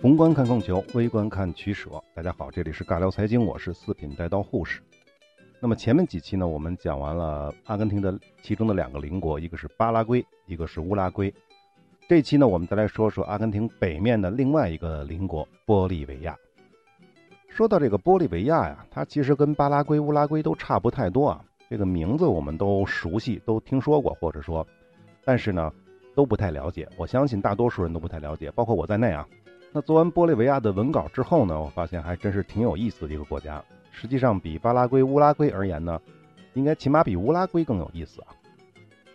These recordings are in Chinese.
宏观看供求，微观看取舍。大家好，这里是尬聊财经，我是四品带刀护士。那么前面几期呢，我们讲完了阿根廷的其中的两个邻国，一个是巴拉圭，一个是乌拉圭。这期呢，我们再来说说阿根廷北面的另外一个邻国玻利维亚。说到这个玻利维亚呀，它其实跟巴拉圭、乌拉圭都差不太多啊。这个名字我们都熟悉，都听说过，或者说，但是呢，都不太了解。我相信大多数人都不太了解，包括我在内啊。那做完玻利维亚的文稿之后呢，我发现还真是挺有意思的一个国家。实际上，比巴拉圭、乌拉圭而言呢，应该起码比乌拉圭更有意思啊。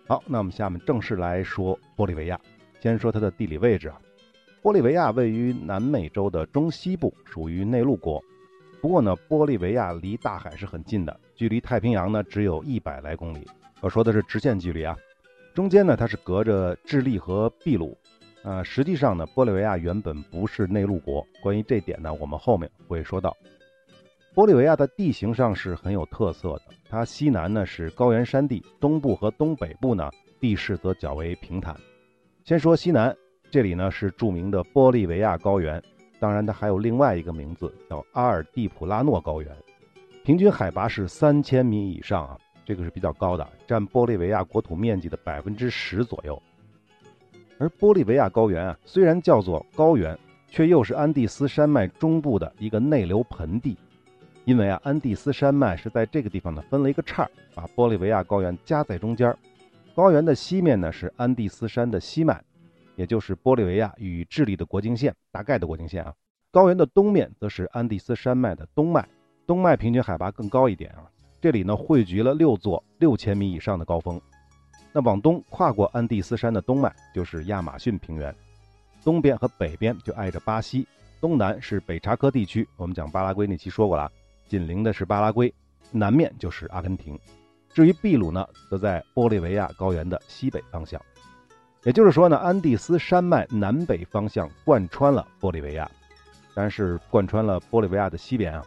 好，那我们下面正式来说玻利维亚。先说它的地理位置啊，玻利维亚位于南美洲的中西部，属于内陆国。不过呢，玻利维亚离大海是很近的，距离太平洋呢只有一百来公里。我说的是直线距离啊。中间呢，它是隔着智利和秘鲁。呃，实际上呢，玻利维亚原本不是内陆国。关于这点呢，我们后面会说到。玻利维亚的地形上是很有特色的，它西南呢是高原山地，东部和东北部呢地势则较为平坦。先说西南，这里呢是著名的玻利维亚高原，当然它还有另外一个名字叫阿尔蒂普拉诺高原，平均海拔是三千米以上啊，这个是比较高的，占玻利维亚国土面积的百分之十左右。而玻利维亚高原啊，虽然叫做高原，却又是安第斯山脉中部的一个内流盆地。因为啊，安第斯山脉是在这个地方呢分了一个叉，把玻利维亚高原夹在中间。高原的西面呢是安第斯山的西脉，也就是玻利维亚与智利的国境线，大概的国境线啊。高原的东面则是安第斯山脉的东脉，东脉平均海拔更高一点啊。这里呢汇聚了六座六千米以上的高峰。那往东跨过安第斯山的东脉就是亚马逊平原，东边和北边就挨着巴西，东南是北查科地区。我们讲巴拉圭那期说过了。紧邻的是巴拉圭，南面就是阿根廷。至于秘鲁呢，则在玻利维亚高原的西北方向。也就是说呢，安第斯山脉南北方向贯穿了玻利维亚，但是贯穿了玻利维亚的西边啊。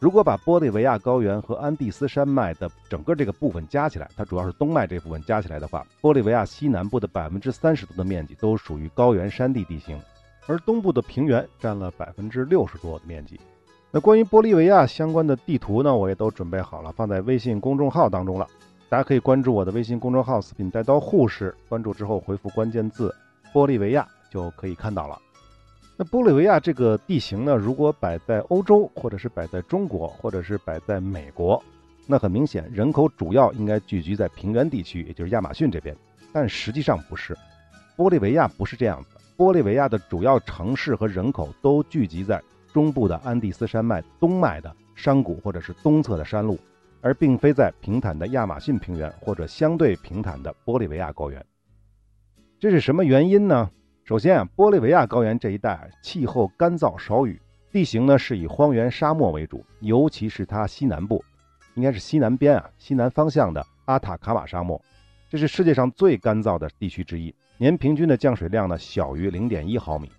如果把玻利维亚高原和安第斯山脉的整个这个部分加起来，它主要是东脉这部分加起来的话，玻利维亚西南部的百分之三十多的面积都属于高原山地地形，而东部的平原占了百分之六十多的面积。那关于玻利维亚相关的地图呢，我也都准备好了，放在微信公众号当中了。大家可以关注我的微信公众号“四品带刀护士”，关注之后回复关键字“玻利维亚”就可以看到了。那玻利维亚这个地形呢，如果摆在欧洲，或者是摆在中国，或者是摆在美国，那很明显人口主要应该聚集在平原地区，也就是亚马逊这边。但实际上不是，玻利维亚不是这样子。玻利维亚的主要城市和人口都聚集在。中部的安第斯山脉东脉的山谷或者是东侧的山路，而并非在平坦的亚马逊平原或者相对平坦的玻利维亚高原。这是什么原因呢？首先啊，玻利维亚高原这一带气候干燥少雨，地形呢是以荒原沙漠为主，尤其是它西南部，应该是西南边啊，西南方向的阿塔卡马沙漠，这是世界上最干燥的地区之一，年平均的降水量呢小于零点一毫米。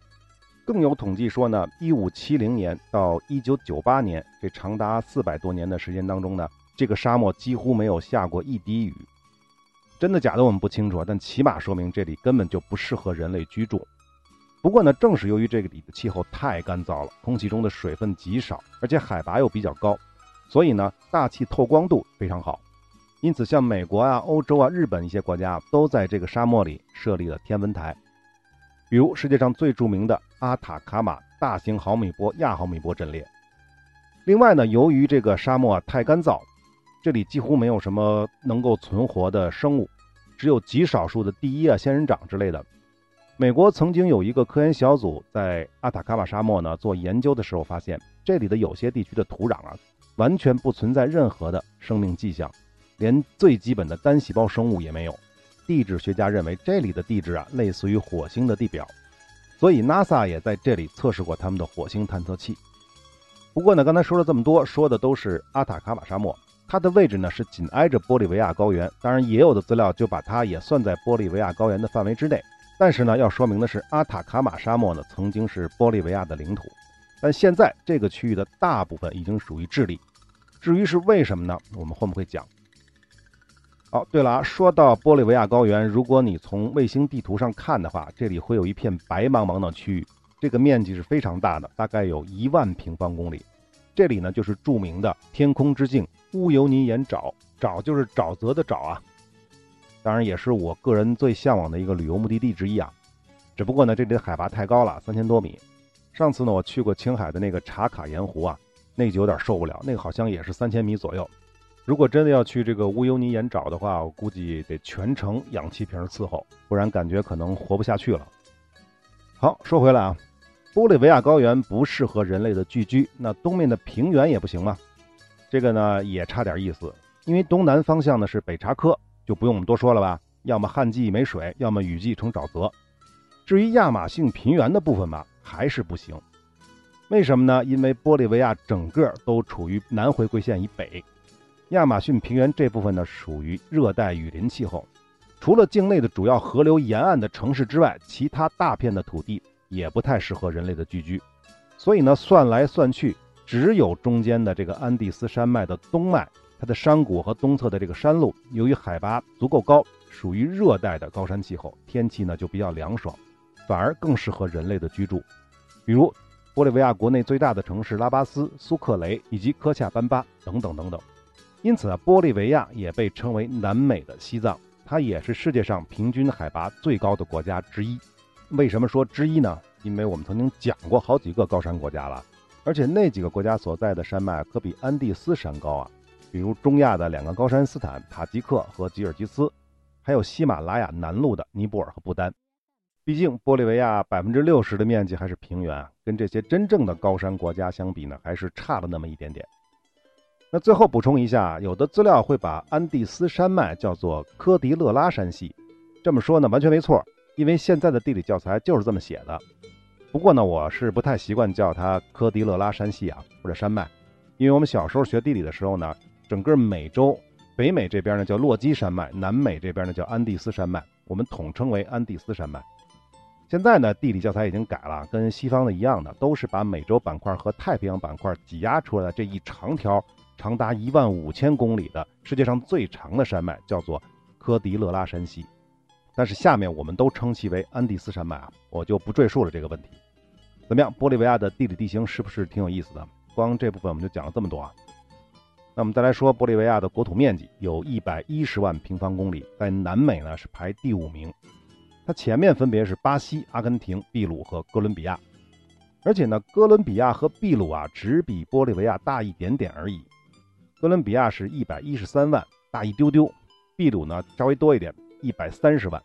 更有统计说呢，一五七零年到一九九八年这长达四百多年的时间当中呢，这个沙漠几乎没有下过一滴雨。真的假的我们不清楚，但起码说明这里根本就不适合人类居住。不过呢，正是由于这里的气候太干燥了，空气中的水分极少，而且海拔又比较高，所以呢，大气透光度非常好。因此，像美国啊、欧洲啊、日本一些国家都在这个沙漠里设立了天文台。比如世界上最著名的阿塔卡马大型毫米波亚毫米波阵列。另外呢，由于这个沙漠太干燥，这里几乎没有什么能够存活的生物，只有极少数的第一啊仙人掌之类的。美国曾经有一个科研小组在阿塔卡马沙漠呢做研究的时候，发现这里的有些地区的土壤啊，完全不存在任何的生命迹象，连最基本的单细胞生物也没有。地质学家认为这里的地质啊，类似于火星的地表，所以 NASA 也在这里测试过他们的火星探测器。不过呢，刚才说了这么多，说的都是阿塔卡马沙漠，它的位置呢是紧挨着玻利维亚高原，当然也有的资料就把它也算在玻利维亚高原的范围之内。但是呢，要说明的是，阿塔卡马沙漠呢曾经是玻利维亚的领土，但现在这个区域的大部分已经属于智利。至于是为什么呢？我们会不会讲？好，对了啊，说到玻利维亚高原，如果你从卫星地图上看的话，这里会有一片白茫茫的区域，这个面积是非常大的，大概有一万平方公里。这里呢，就是著名的天空之镜乌尤尼盐沼，沼就是沼泽的沼啊。当然，也是我个人最向往的一个旅游目的地之一啊。只不过呢，这里的海拔太高了，三千多米。上次呢，我去过青海的那个茶卡盐湖啊，那就有点受不了，那个好像也是三千米左右。如果真的要去这个乌尤尼盐沼的话，我估计得全程氧气瓶伺候，不然感觉可能活不下去了。好，说回来啊。玻利维亚高原不适合人类的聚居，那东面的平原也不行吗？这个呢也差点意思，因为东南方向呢是北查科，就不用我们多说了吧，要么旱季没水，要么雨季成沼泽。至于亚马逊平原的部分吧，还是不行。为什么呢？因为玻利维亚整个都处于南回归线以北，亚马逊平原这部分呢属于热带雨林气候，除了境内的主要河流沿岸的城市之外，其他大片的土地。也不太适合人类的聚居，所以呢，算来算去，只有中间的这个安第斯山脉的东脉，它的山谷和东侧的这个山路，由于海拔足够高，属于热带的高山气候，天气呢就比较凉爽，反而更适合人类的居住。比如玻利维亚国内最大的城市拉巴斯、苏克雷以及科恰班巴等等等等。因此啊，玻利维亚也被称为南美的西藏，它也是世界上平均海拔最高的国家之一。为什么说之一呢？因为我们曾经讲过好几个高山国家了，而且那几个国家所在的山脉可比安第斯山高啊。比如中亚的两个高山斯坦塔吉克和吉尔吉斯，还有喜马拉雅南麓的尼泊尔和不丹。毕竟玻利维亚百分之六十的面积还是平原啊，跟这些真正的高山国家相比呢，还是差了那么一点点。那最后补充一下，有的资料会把安第斯山脉叫做科迪勒拉山系，这么说呢，完全没错。因为现在的地理教材就是这么写的，不过呢，我是不太习惯叫它科迪勒拉山系啊，或者山脉，因为我们小时候学地理的时候呢，整个美洲北美这边呢叫落基山脉，南美这边呢叫安第斯山脉，我们统称为安第斯山脉。现在呢，地理教材已经改了，跟西方的一样的，都是把美洲板块和太平洋板块挤压出来的这一长条长达一万五千公里的世界上最长的山脉，叫做科迪勒拉山系。但是下面我们都称其为安第斯山脉啊，我就不赘述了这个问题。怎么样，玻利维亚的地理地形是不是挺有意思的？光这部分我们就讲了这么多啊。那我们再来说玻利维亚的国土面积有一百一十万平方公里，在南美呢是排第五名，它前面分别是巴西、阿根廷、秘鲁和哥伦比亚。而且呢，哥伦比亚和秘鲁啊只比玻利维亚大一点点而已。哥伦比亚是一百一十三万，大一丢丢；秘鲁呢稍微多一点。一百三十万。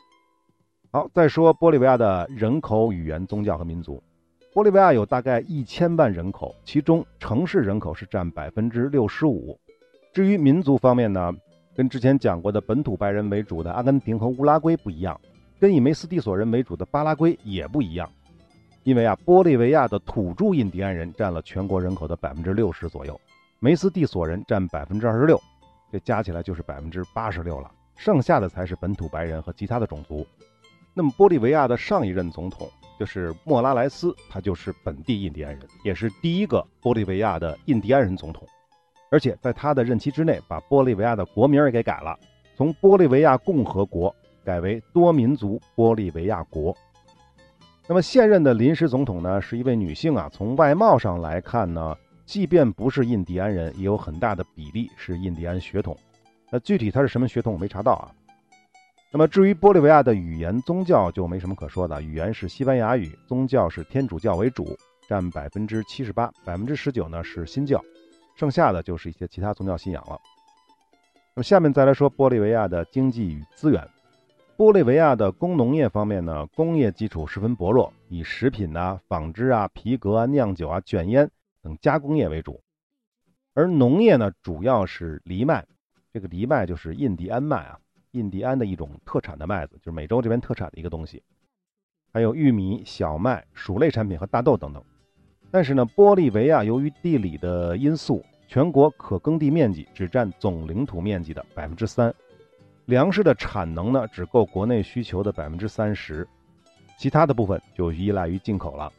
好，再说玻利维亚的人口、语言、宗教和民族。玻利维亚有大概一千万人口，其中城市人口是占百分之六十五。至于民族方面呢，跟之前讲过的本土白人为主的阿根廷和乌拉圭不一样，跟以梅斯蒂索人为主的巴拉圭也不一样。因为啊，玻利维亚的土著印第安人占了全国人口的百分之六十左右，梅斯蒂索人占百分之二十六，这加起来就是百分之八十六了。剩下的才是本土白人和其他的种族。那么，玻利维亚的上一任总统就是莫拉莱斯，他就是本地印第安人，也是第一个玻利维亚的印第安人总统。而且在他的任期之内，把玻利维亚的国名也给改了，从玻利维亚共和国改为多民族玻利维亚国。那么，现任的临时总统呢，是一位女性啊。从外貌上来看呢，即便不是印第安人，也有很大的比例是印第安血统。那具体他是什么血统我没查到啊。那么至于玻利维亚的语言宗教就没什么可说的，语言是西班牙语，宗教是天主教为主，占百分之七十八，百分之十九呢是新教，剩下的就是一些其他宗教信仰了。那么下面再来说玻利维亚的经济与资源。玻利维亚的工农业方面呢，工业基础十分薄弱，以食品啊、纺织啊、皮革啊、酿酒啊、卷烟等加工业为主，而农业呢主要是藜麦。这个藜麦就是印第安麦啊，印第安的一种特产的麦子，就是美洲这边特产的一个东西。还有玉米、小麦、薯类产品和大豆等等。但是呢，玻利维亚由于地理的因素，全国可耕地面积只占总领土面积的百分之三，粮食的产能呢只够国内需求的百分之三十，其他的部分就依赖于进口了。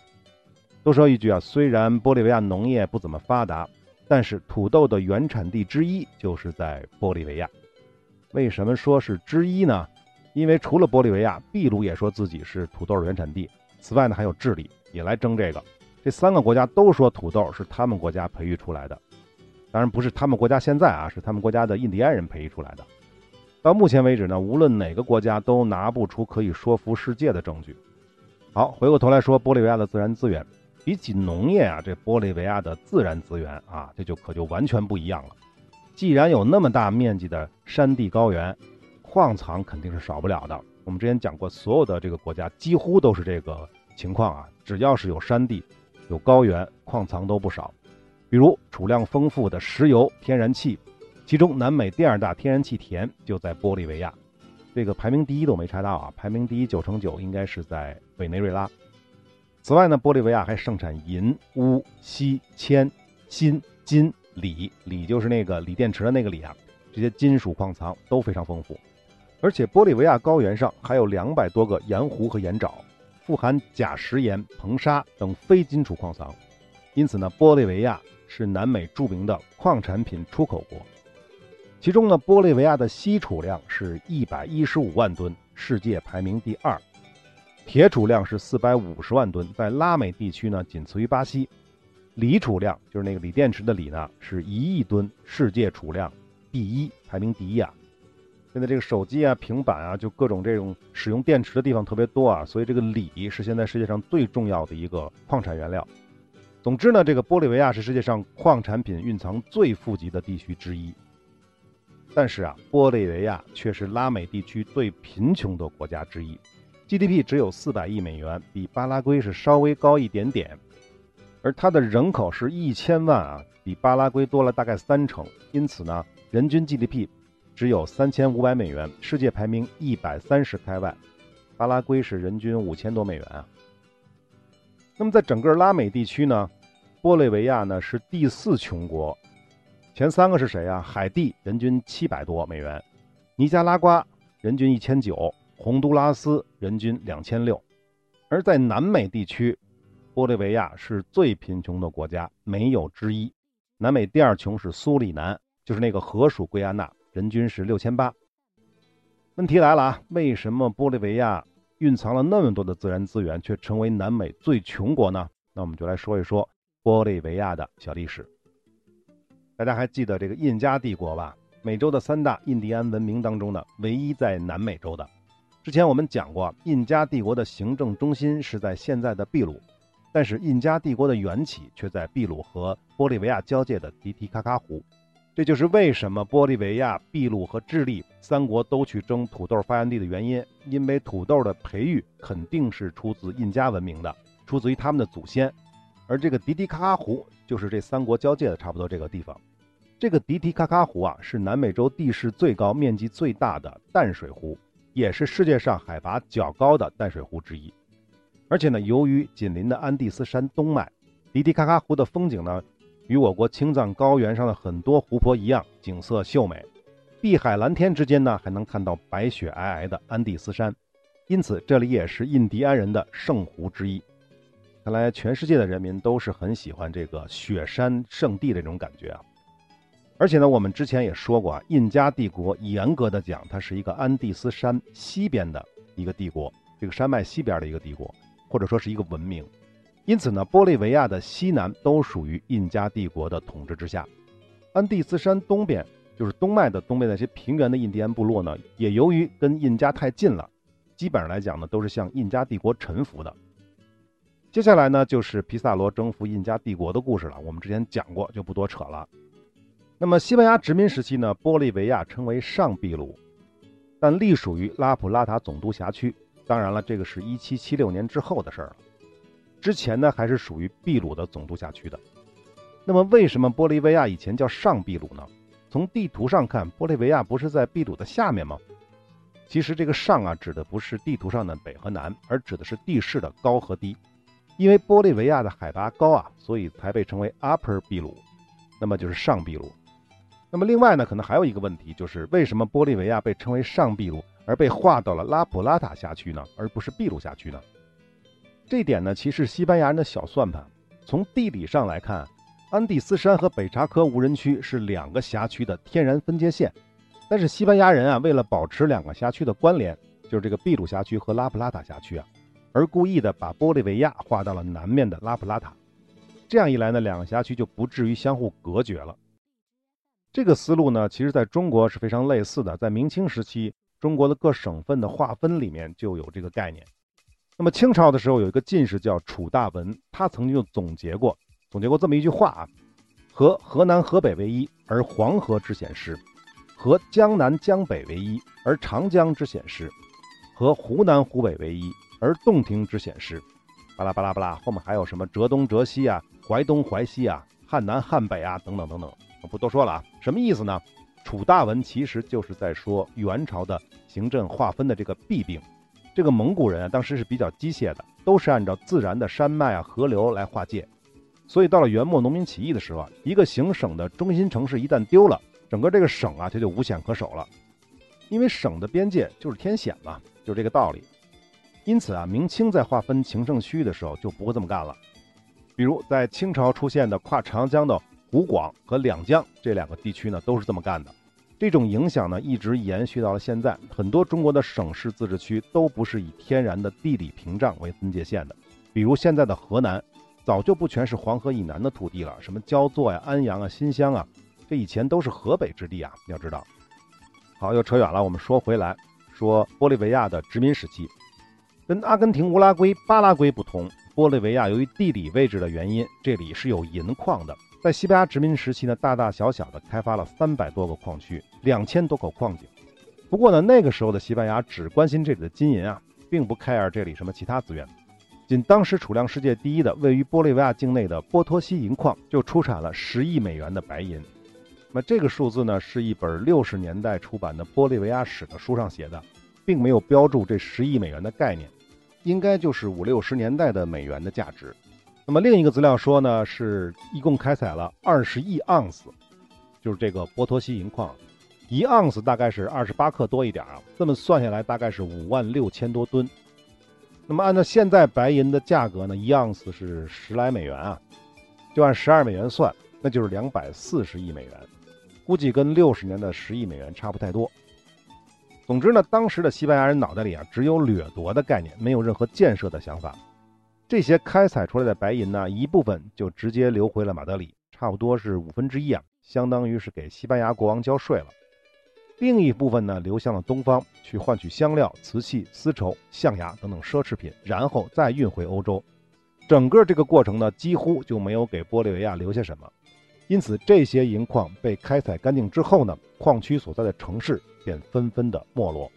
多说一句啊，虽然玻利维亚农业不怎么发达，但是土豆的原产地之一就是在玻利维亚。为什么说是之一呢？因为除了玻利维亚，秘鲁也说自己是土豆原产地。此外呢，还有智利也来争这个。这三个国家都说土豆是他们国家培育出来的，当然不是他们国家现在啊，是他们国家的印第安人培育出来的。到目前为止呢，无论哪个国家都拿不出可以说服世界的证据。好，回过头来说玻利维亚的自然资源，比起农业啊，这玻利维亚的自然资源啊，这就可就完全不一样了。既然有那么大面积的山地高原，矿藏肯定是少不了的。我们之前讲过，所有的这个国家几乎都是这个情况啊，只要是有山地。有高原，矿藏都不少，比如储量丰富的石油、天然气，其中南美第二大天然气田就在玻利维亚，这个排名第一都没查到啊，排名第一九成九应该是在委内瑞拉。此外呢，玻利维亚还盛产银、钨、锡、铅、锌、金、锂，锂就是那个锂电池的那个锂啊，这些金属矿藏都非常丰富，而且玻利维亚高原上还有两百多个盐湖和盐沼。富含钾石盐、硼砂等非金属矿藏，因此呢，玻利维亚是南美著名的矿产品出口国。其中呢，玻利维亚的锡储量是一百一十五万吨，世界排名第二；铁储量是四百五十万吨，在拉美地区呢仅次于巴西；锂储量就是那个锂电池的锂呢是一亿吨，世界储量第一，排名第一啊。现在这个手机啊、平板啊，就各种这种使用电池的地方特别多啊，所以这个锂是现在世界上最重要的一个矿产原料。总之呢，这个玻利维亚是世界上矿产品蕴藏最富集的地区之一。但是啊，玻利维亚却是拉美地区最贫穷的国家之一，GDP 只有四百亿美元，比巴拉圭是稍微高一点点。而它的人口是一千万啊，比巴拉圭多了大概三成，因此呢，人均 GDP。只有三千五百美元，世界排名一百三十开外，巴拉圭是人均五千多美元啊。那么在整个拉美地区呢，玻利维亚呢是第四穷国，前三个是谁啊？海地人均七百多美元，尼加拉瓜人均一千九，洪都拉斯人均两千六。而在南美地区，玻利维亚是最贫穷的国家，没有之一。南美第二穷是苏里南，就是那个河属圭亚那。人均是六千八。问题来了啊，为什么玻利维亚蕴藏了那么多的自然资源，却成为南美最穷国呢？那我们就来说一说玻利维亚的小历史。大家还记得这个印加帝国吧？美洲的三大印第安文明当中呢，唯一在南美洲的。之前我们讲过，印加帝国的行政中心是在现在的秘鲁，但是印加帝国的缘起却在秘鲁和玻利维亚交界的迪提卡卡湖。这就是为什么玻利维亚、秘鲁和智利三国都去争土豆发源地的原因，因为土豆的培育肯定是出自印加文明的，出自于他们的祖先。而这个迪迪卡卡湖就是这三国交界的差不多这个地方。这个迪迪卡卡湖啊，是南美洲地势最高、面积最大的淡水湖，也是世界上海拔较高的淡水湖之一。而且呢，由于紧邻的安第斯山东脉，迪迪卡卡湖的风景呢。与我国青藏高原上的很多湖泊一样，景色秀美，碧海蓝天之间呢，还能看到白雪皑皑的安第斯山，因此这里也是印第安人的圣湖之一。看来全世界的人民都是很喜欢这个雪山圣地这种感觉啊！而且呢，我们之前也说过啊，印加帝国严格的讲，它是一个安第斯山西边的一个帝国，这个山脉西边的一个帝国，或者说是一个文明。因此呢，玻利维亚的西南都属于印加帝国的统治之下。安第斯山东边，就是东脉的东边那些平原的印第安部落呢，也由于跟印加太近了，基本上来讲呢，都是向印加帝国臣服的。接下来呢，就是皮萨罗征服印加帝国的故事了。我们之前讲过，就不多扯了。那么西班牙殖民时期呢，玻利维亚称为上秘鲁，但隶属于拉普拉塔总督辖区。当然了，这个是一七七六年之后的事儿了。之前呢，还是属于秘鲁的总督辖区的。那么，为什么玻利维亚以前叫上秘鲁呢？从地图上看，玻利维亚不是在秘鲁的下面吗？其实，这个“上”啊，指的不是地图上的北和南，而指的是地势的高和低。因为玻利维亚的海拔高啊，所以才被称为 Upper 秘鲁，那么就是上秘鲁。那么，另外呢，可能还有一个问题，就是为什么玻利维亚被称为上秘鲁，而被划到了拉普拉塔辖区呢，而不是秘鲁辖区呢？这点呢，其实西班牙人的小算盘。从地理上来看，安第斯山和北查科无人区是两个辖区的天然分界线。但是西班牙人啊，为了保持两个辖区的关联，就是这个秘鲁辖区和拉普拉塔辖区啊，而故意的把玻利维亚划到了南面的拉普拉塔。这样一来呢，两个辖区就不至于相互隔绝了。这个思路呢，其实在中国是非常类似的。在明清时期，中国的各省份的划分里面就有这个概念。那么清朝的时候，有一个进士叫楚大文，他曾经就总结过，总结过这么一句话啊：和河南、河北为一，而黄河之险失；和江南、江北为一，而长江之险失；和湖南、湖北为一，而洞庭之险失。巴拉巴拉巴拉，后面还有什么浙东、浙西啊，淮东、淮西啊，汉南、汉北啊，等等等等。不多说了啊，什么意思呢？楚大文其实就是在说元朝的行政划分的这个弊病。这个蒙古人啊，当时是比较机械的，都是按照自然的山脉啊、河流来划界。所以到了元末农民起义的时候啊，一个行省的中心城市一旦丢了，整个这个省啊，它就无险可守了。因为省的边界就是天险嘛，就这个道理。因此啊，明清在划分行政区域的时候就不会这么干了。比如在清朝出现的跨长江的。湖广和两江这两个地区呢，都是这么干的。这种影响呢，一直延续到了现在。很多中国的省市自治区都不是以天然的地理屏障为分界线的。比如现在的河南，早就不全是黄河以南的土地了，什么焦作呀、安阳啊、新乡啊，这以前都是河北之地啊。要知道，好，又扯远了。我们说回来，说玻利维亚的殖民时期，跟阿根廷、乌拉圭、巴拉圭不同，玻利维亚由于地理位置的原因，这里是有银矿的。在西班牙殖民时期呢，大大小小的开发了三百多个矿区，两千多口矿井。不过呢，那个时候的西班牙只关心这里的金银啊，并不 care 这里什么其他资源。仅当时储量世界第一的位于玻利维亚境内的波托西银矿就出产了十亿美元的白银。那这个数字呢，是一本六十年代出版的玻利维亚史的书上写的，并没有标注这十亿美元的概念，应该就是五六十年代的美元的价值。那么另一个资料说呢，是一共开采了二十亿盎司，就是这个波托西银矿，一盎司大概是二十八克多一点啊，这么算下来大概是五万六千多吨。那么按照现在白银的价格呢，一盎司是十来美元啊，就按十二美元算，那就是两百四十亿美元，估计跟六十年的十亿美元差不太多。总之呢，当时的西班牙人脑袋里啊，只有掠夺的概念，没有任何建设的想法。这些开采出来的白银呢，一部分就直接流回了马德里，差不多是五分之一啊，相当于是给西班牙国王交税了。另一部分呢，流向了东方，去换取香料、瓷器、丝绸、象牙等等奢侈品，然后再运回欧洲。整个这个过程呢，几乎就没有给玻利维亚留下什么。因此，这些银矿被开采干净之后呢，矿区所在的城市便纷纷的没落。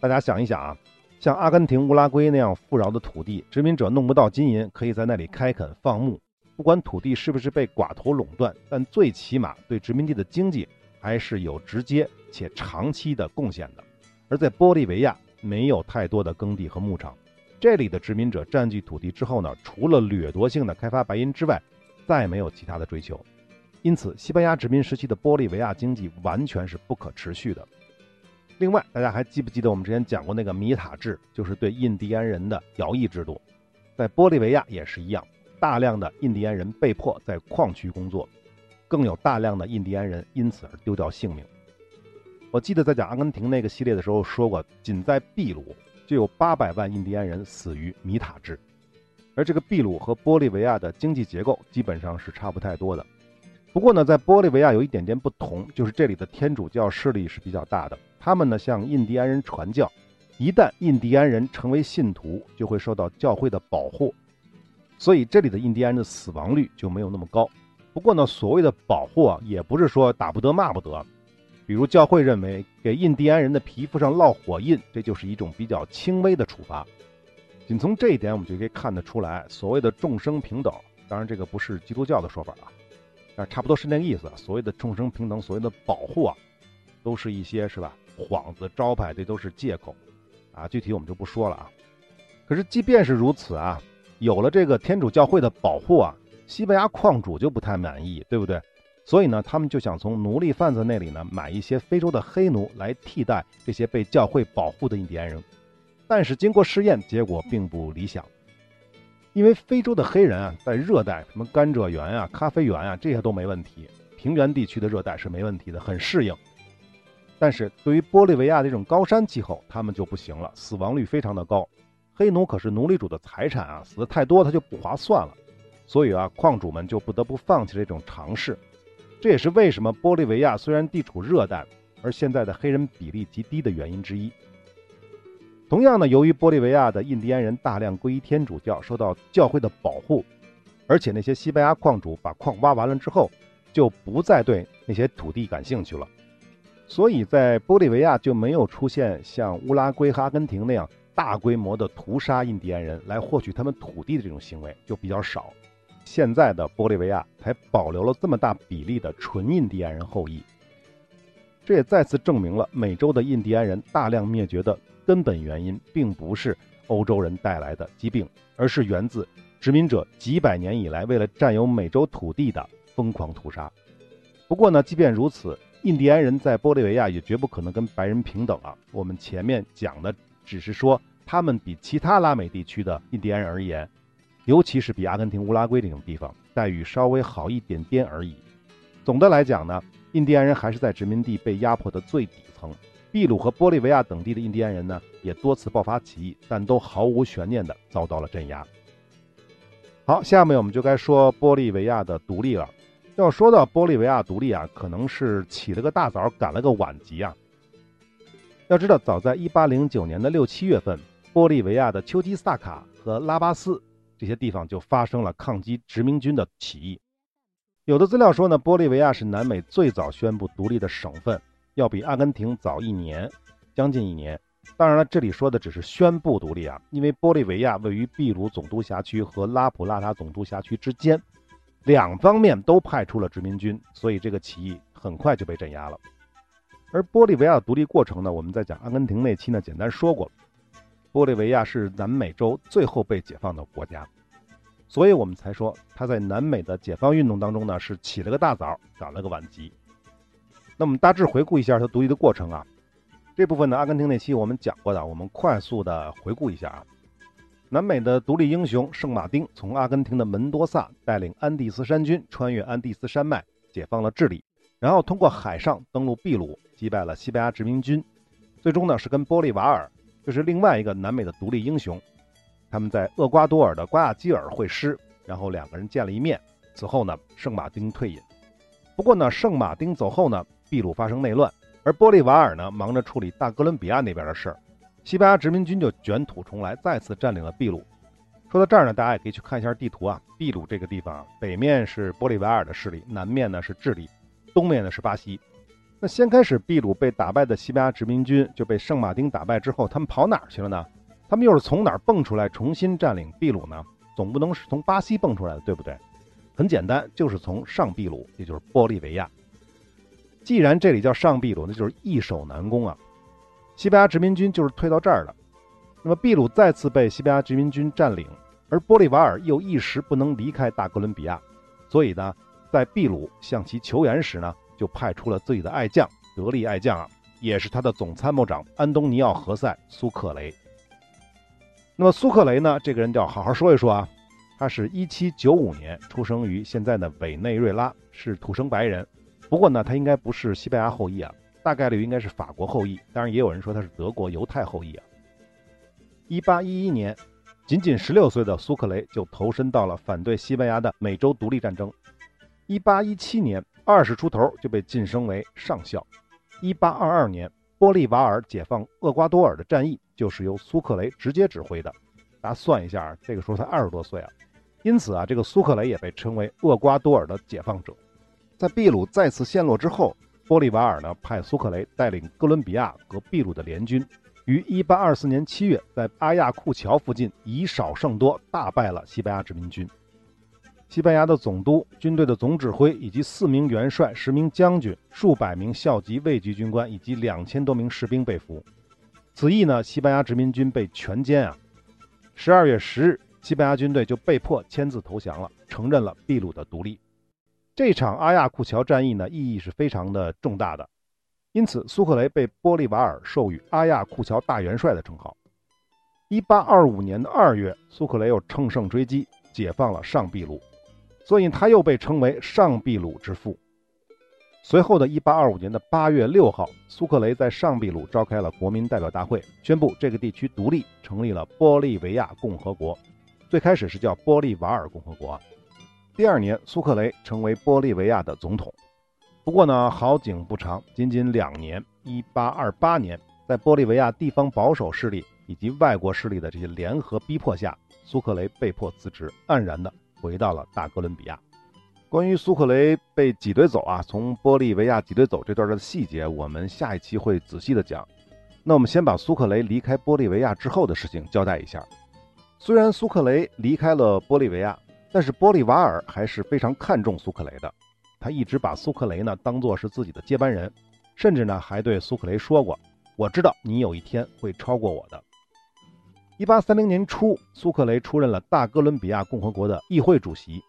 大家想一想啊。像阿根廷、乌拉圭那样富饶的土地，殖民者弄不到金银，可以在那里开垦放牧。不管土地是不是被寡头垄断，但最起码对殖民地的经济还是有直接且长期的贡献的。而在玻利维亚，没有太多的耕地和牧场，这里的殖民者占据土地之后呢，除了掠夺性的开发白银之外，再没有其他的追求。因此，西班牙殖民时期的玻利维亚经济完全是不可持续的。另外，大家还记不记得我们之前讲过那个米塔制，就是对印第安人的徭役制度？在玻利维亚也是一样，大量的印第安人被迫在矿区工作，更有大量的印第安人因此而丢掉性命。我记得在讲阿根廷那个系列的时候说过，仅在秘鲁就有八百万印第安人死于米塔制，而这个秘鲁和玻利维亚的经济结构基本上是差不太多的。不过呢，在玻利维亚有一点点不同，就是这里的天主教势力是比较大的。他们呢向印第安人传教，一旦印第安人成为信徒，就会受到教会的保护，所以这里的印第安人的死亡率就没有那么高。不过呢，所谓的保护啊，也不是说打不得骂不得。比如教会认为给印第安人的皮肤上烙火印，这就是一种比较轻微的处罚。仅从这一点，我们就可以看得出来，所谓的众生平等，当然这个不是基督教的说法啊，差不多是那个意思。所谓的众生平等，所谓的保护啊，都是一些是吧？幌子招牌，这都是借口，啊，具体我们就不说了啊。可是即便是如此啊，有了这个天主教会的保护啊，西班牙矿主就不太满意，对不对？所以呢，他们就想从奴隶贩子那里呢买一些非洲的黑奴来替代这些被教会保护的印第安人。但是经过试验，结果并不理想。因为非洲的黑人啊，在热带什么甘蔗园啊、咖啡园啊这些都没问题，平原地区的热带是没问题的，很适应。但是对于玻利维亚这种高山气候，他们就不行了，死亡率非常的高。黑奴可是奴隶主的财产啊，死的太多他就不划算了，所以啊，矿主们就不得不放弃这种尝试。这也是为什么玻利维亚虽然地处热带，而现在的黑人比例极低的原因之一。同样呢，由于玻利维亚的印第安人大量皈依天主教，受到教会的保护，而且那些西班牙矿主把矿挖完了之后，就不再对那些土地感兴趣了，所以在玻利维亚就没有出现像乌拉圭和阿根廷那样大规模的屠杀印第安人来获取他们土地的这种行为就比较少。现在的玻利维亚才保留了这么大比例的纯印第安人后裔，这也再次证明了美洲的印第安人大量灭绝的。根本原因并不是欧洲人带来的疾病，而是源自殖民者几百年以来为了占有美洲土地的疯狂屠杀。不过呢，即便如此，印第安人在玻利维亚也绝不可能跟白人平等啊。我们前面讲的只是说他们比其他拉美地区的印第安人而言，尤其是比阿根廷、乌拉圭这种地方待遇稍微好一点点而已。总的来讲呢，印第安人还是在殖民地被压迫的最底层。秘鲁和玻利维亚等地的印第安人呢，也多次爆发起义，但都毫无悬念地遭到了镇压。好，下面我们就该说玻利维亚的独立了。要说到玻利维亚独立啊，可能是起了个大早，赶了个晚集啊。要知道，早在1809年的六七月份，玻利维亚的丘基萨卡和拉巴斯这些地方就发生了抗击殖民军的起义。有的资料说呢，玻利维亚是南美最早宣布独立的省份。要比阿根廷早一年，将近一年。当然了，这里说的只是宣布独立啊，因为玻利维亚位于秘鲁总督辖区和拉普拉塔总督辖区之间，两方面都派出了殖民军，所以这个起义很快就被镇压了。而玻利维亚的独立过程呢，我们在讲阿根廷那期呢简单说过，玻利维亚是南美洲最后被解放的国家，所以我们才说他在南美的解放运动当中呢是起了个大早，赶了个晚集。那我们大致回顾一下它独立的过程啊，这部分呢，阿根廷那期我们讲过的，我们快速的回顾一下啊。南美的独立英雄圣马丁从阿根廷的门多萨带领安第斯山军穿越安第斯山脉，解放了智利，然后通过海上登陆秘鲁，击败了西班牙殖民军，最终呢是跟玻利瓦尔，就是另外一个南美的独立英雄，他们在厄瓜多尔的瓜亚基尔会师，然后两个人见了一面，此后呢，圣马丁退隐。不过呢，圣马丁走后呢。秘鲁发生内乱，而玻利瓦尔呢忙着处理大哥伦比亚那边的事儿，西班牙殖民军就卷土重来，再次占领了秘鲁。说到这儿呢，大家也可以去看一下地图啊。秘鲁这个地方，北面是玻利瓦尔的势力，南面呢是智利，东面呢是巴西。那先开始秘鲁被打败的西班牙殖民军就被圣马丁打败之后，他们跑哪儿去了呢？他们又是从哪儿蹦出来重新占领秘鲁呢？总不能是从巴西蹦出来的，对不对？很简单，就是从上秘鲁，也就是玻利维亚。既然这里叫上秘鲁，那就是易守难攻啊！西班牙殖民军就是退到这儿了。那么秘鲁再次被西班牙殖民军占领，而玻利瓦尔又一时不能离开大哥伦比亚，所以呢，在秘鲁向其求援时呢，就派出了自己的爱将，得力爱将啊，也是他的总参谋长安东尼奥·何塞·苏克雷。那么苏克雷呢，这个人就要好好说一说啊，他是一七九五年出生于现在的委内瑞拉，是土生白人。不过呢，他应该不是西班牙后裔啊，大概率应该是法国后裔。当然，也有人说他是德国犹太后裔啊。一八一一年，仅仅十六岁的苏克雷就投身到了反对西班牙的美洲独立战争。一八一七年，二十出头就被晋升为上校。一八二二年，玻利瓦尔解放厄瓜多尔的战役就是由苏克雷直接指挥的。大家算一下，这个时候才二十多岁啊。因此啊，这个苏克雷也被称为厄瓜多尔的解放者。在秘鲁再次陷落之后，玻利瓦尔呢派苏克雷带领哥伦比亚和秘鲁的联军，于1824年7月在阿亚库桥附近以少胜多，大败了西班牙殖民军。西班牙的总督、军队的总指挥以及四名元帅、十名将军、数百名校级卫军军官以及两千多名士兵被俘。此役呢，西班牙殖民军被全歼啊。12月10日，西班牙军队就被迫签字投降了，承认了秘鲁的独立。这场阿亚库桥战役呢，意义是非常的重大的，因此苏克雷被玻利瓦尔授予阿亚库桥大元帅的称号。一八二五年的二月，苏克雷又乘胜追击，解放了上秘鲁，所以他又被称为上秘鲁之父。随后的一八二五年的八月六号，苏克雷在上秘鲁召开了国民代表大会，宣布这个地区独立，成立了玻利维亚共和国。最开始是叫玻利瓦尔共和国。第二年，苏克雷成为玻利维亚的总统。不过呢，好景不长，仅仅两年，一八二八年，在玻利维亚地方保守势力。以及外国势力的这些联合逼迫下，苏克雷被迫辞职，黯然的回到了大哥伦比亚。关于苏克雷被挤兑走啊，从玻利维亚挤兑走这段的细节，我们下一期会仔细的讲。那我们先把苏克雷离开玻利维亚之后的事情交代一下。虽然苏克雷离开了玻利维亚，但是玻利瓦尔还是非常看重苏克雷的。他一直把苏克雷呢当做是自己的接班人，甚至呢还对苏克雷说过：“我知道你有一天会超过我的。”一八三零年初，苏克雷出任了大哥伦比亚共和国的议会主席。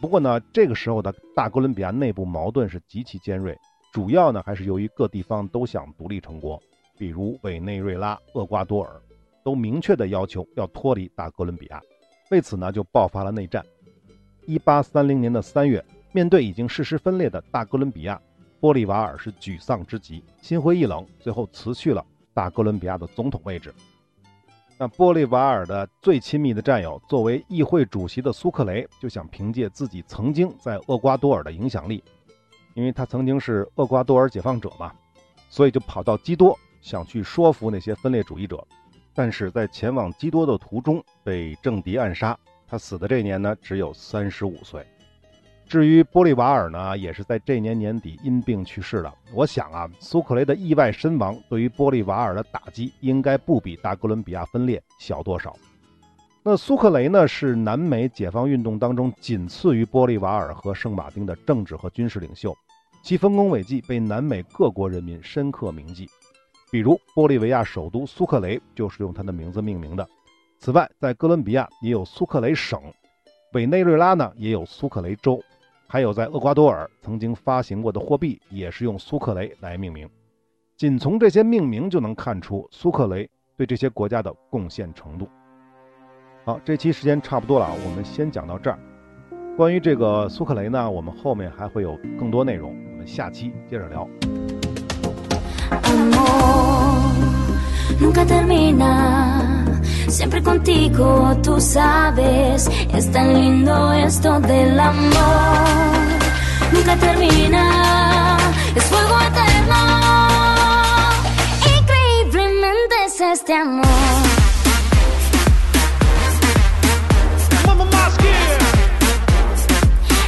不过呢，这个时候的大哥伦比亚内部矛盾是极其尖锐，主要呢还是由于各地方都想独立成国，比如委内瑞拉、厄瓜多尔，都明确的要求要脱离大哥伦比亚，为此呢就爆发了内战。一八三零年的三月，面对已经事实分裂的大哥伦比亚，玻利瓦尔是沮丧之极，心灰意冷，最后辞去了大哥伦比亚的总统位置。那玻利瓦尔的最亲密的战友，作为议会主席的苏克雷，就想凭借自己曾经在厄瓜多尔的影响力，因为他曾经是厄瓜多尔解放者嘛，所以就跑到基多，想去说服那些分裂主义者。但是在前往基多的途中被政敌暗杀，他死的这年呢只有三十五岁。至于玻利瓦尔呢，也是在这年年底因病去世了。我想啊，苏克雷的意外身亡对于玻利瓦尔的打击，应该不比大哥伦比亚分裂小多少。那苏克雷呢，是南美解放运动当中仅次于玻利瓦尔和圣马丁的政治和军事领袖，其丰功伟绩被南美各国人民深刻铭记。比如，玻利维亚首都苏克雷就是用他的名字命名的。此外，在哥伦比亚也有苏克雷省，委内瑞拉呢也有苏克雷州。还有在厄瓜多尔曾经发行过的货币也是用苏克雷来命名，仅从这些命名就能看出苏克雷对这些国家的贡献程度。好，这期时间差不多了，我们先讲到这儿。关于这个苏克雷呢，我们后面还会有更多内容，我们下期接着聊。Siempre contigo, tú sabes, es tan lindo esto del amor, nunca termina, es fuego eterno, increíblemente es este amor.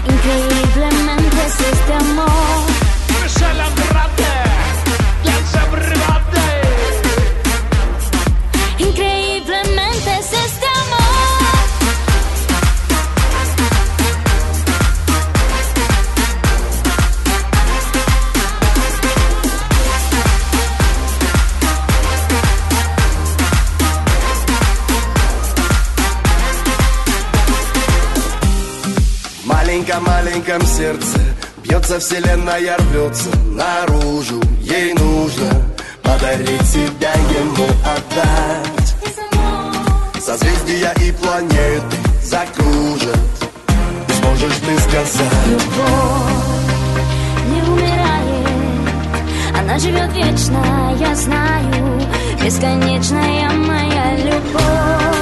Increíblemente es este amor. Маленьком сердце. Бьется вселенная, рвется наружу. Ей нужно подарить себя ему отдать. Созвездия и планеты закружат. И сможешь ты сказать Любовь не умирает Она живет вечно, я знаю Бесконечная моя любовь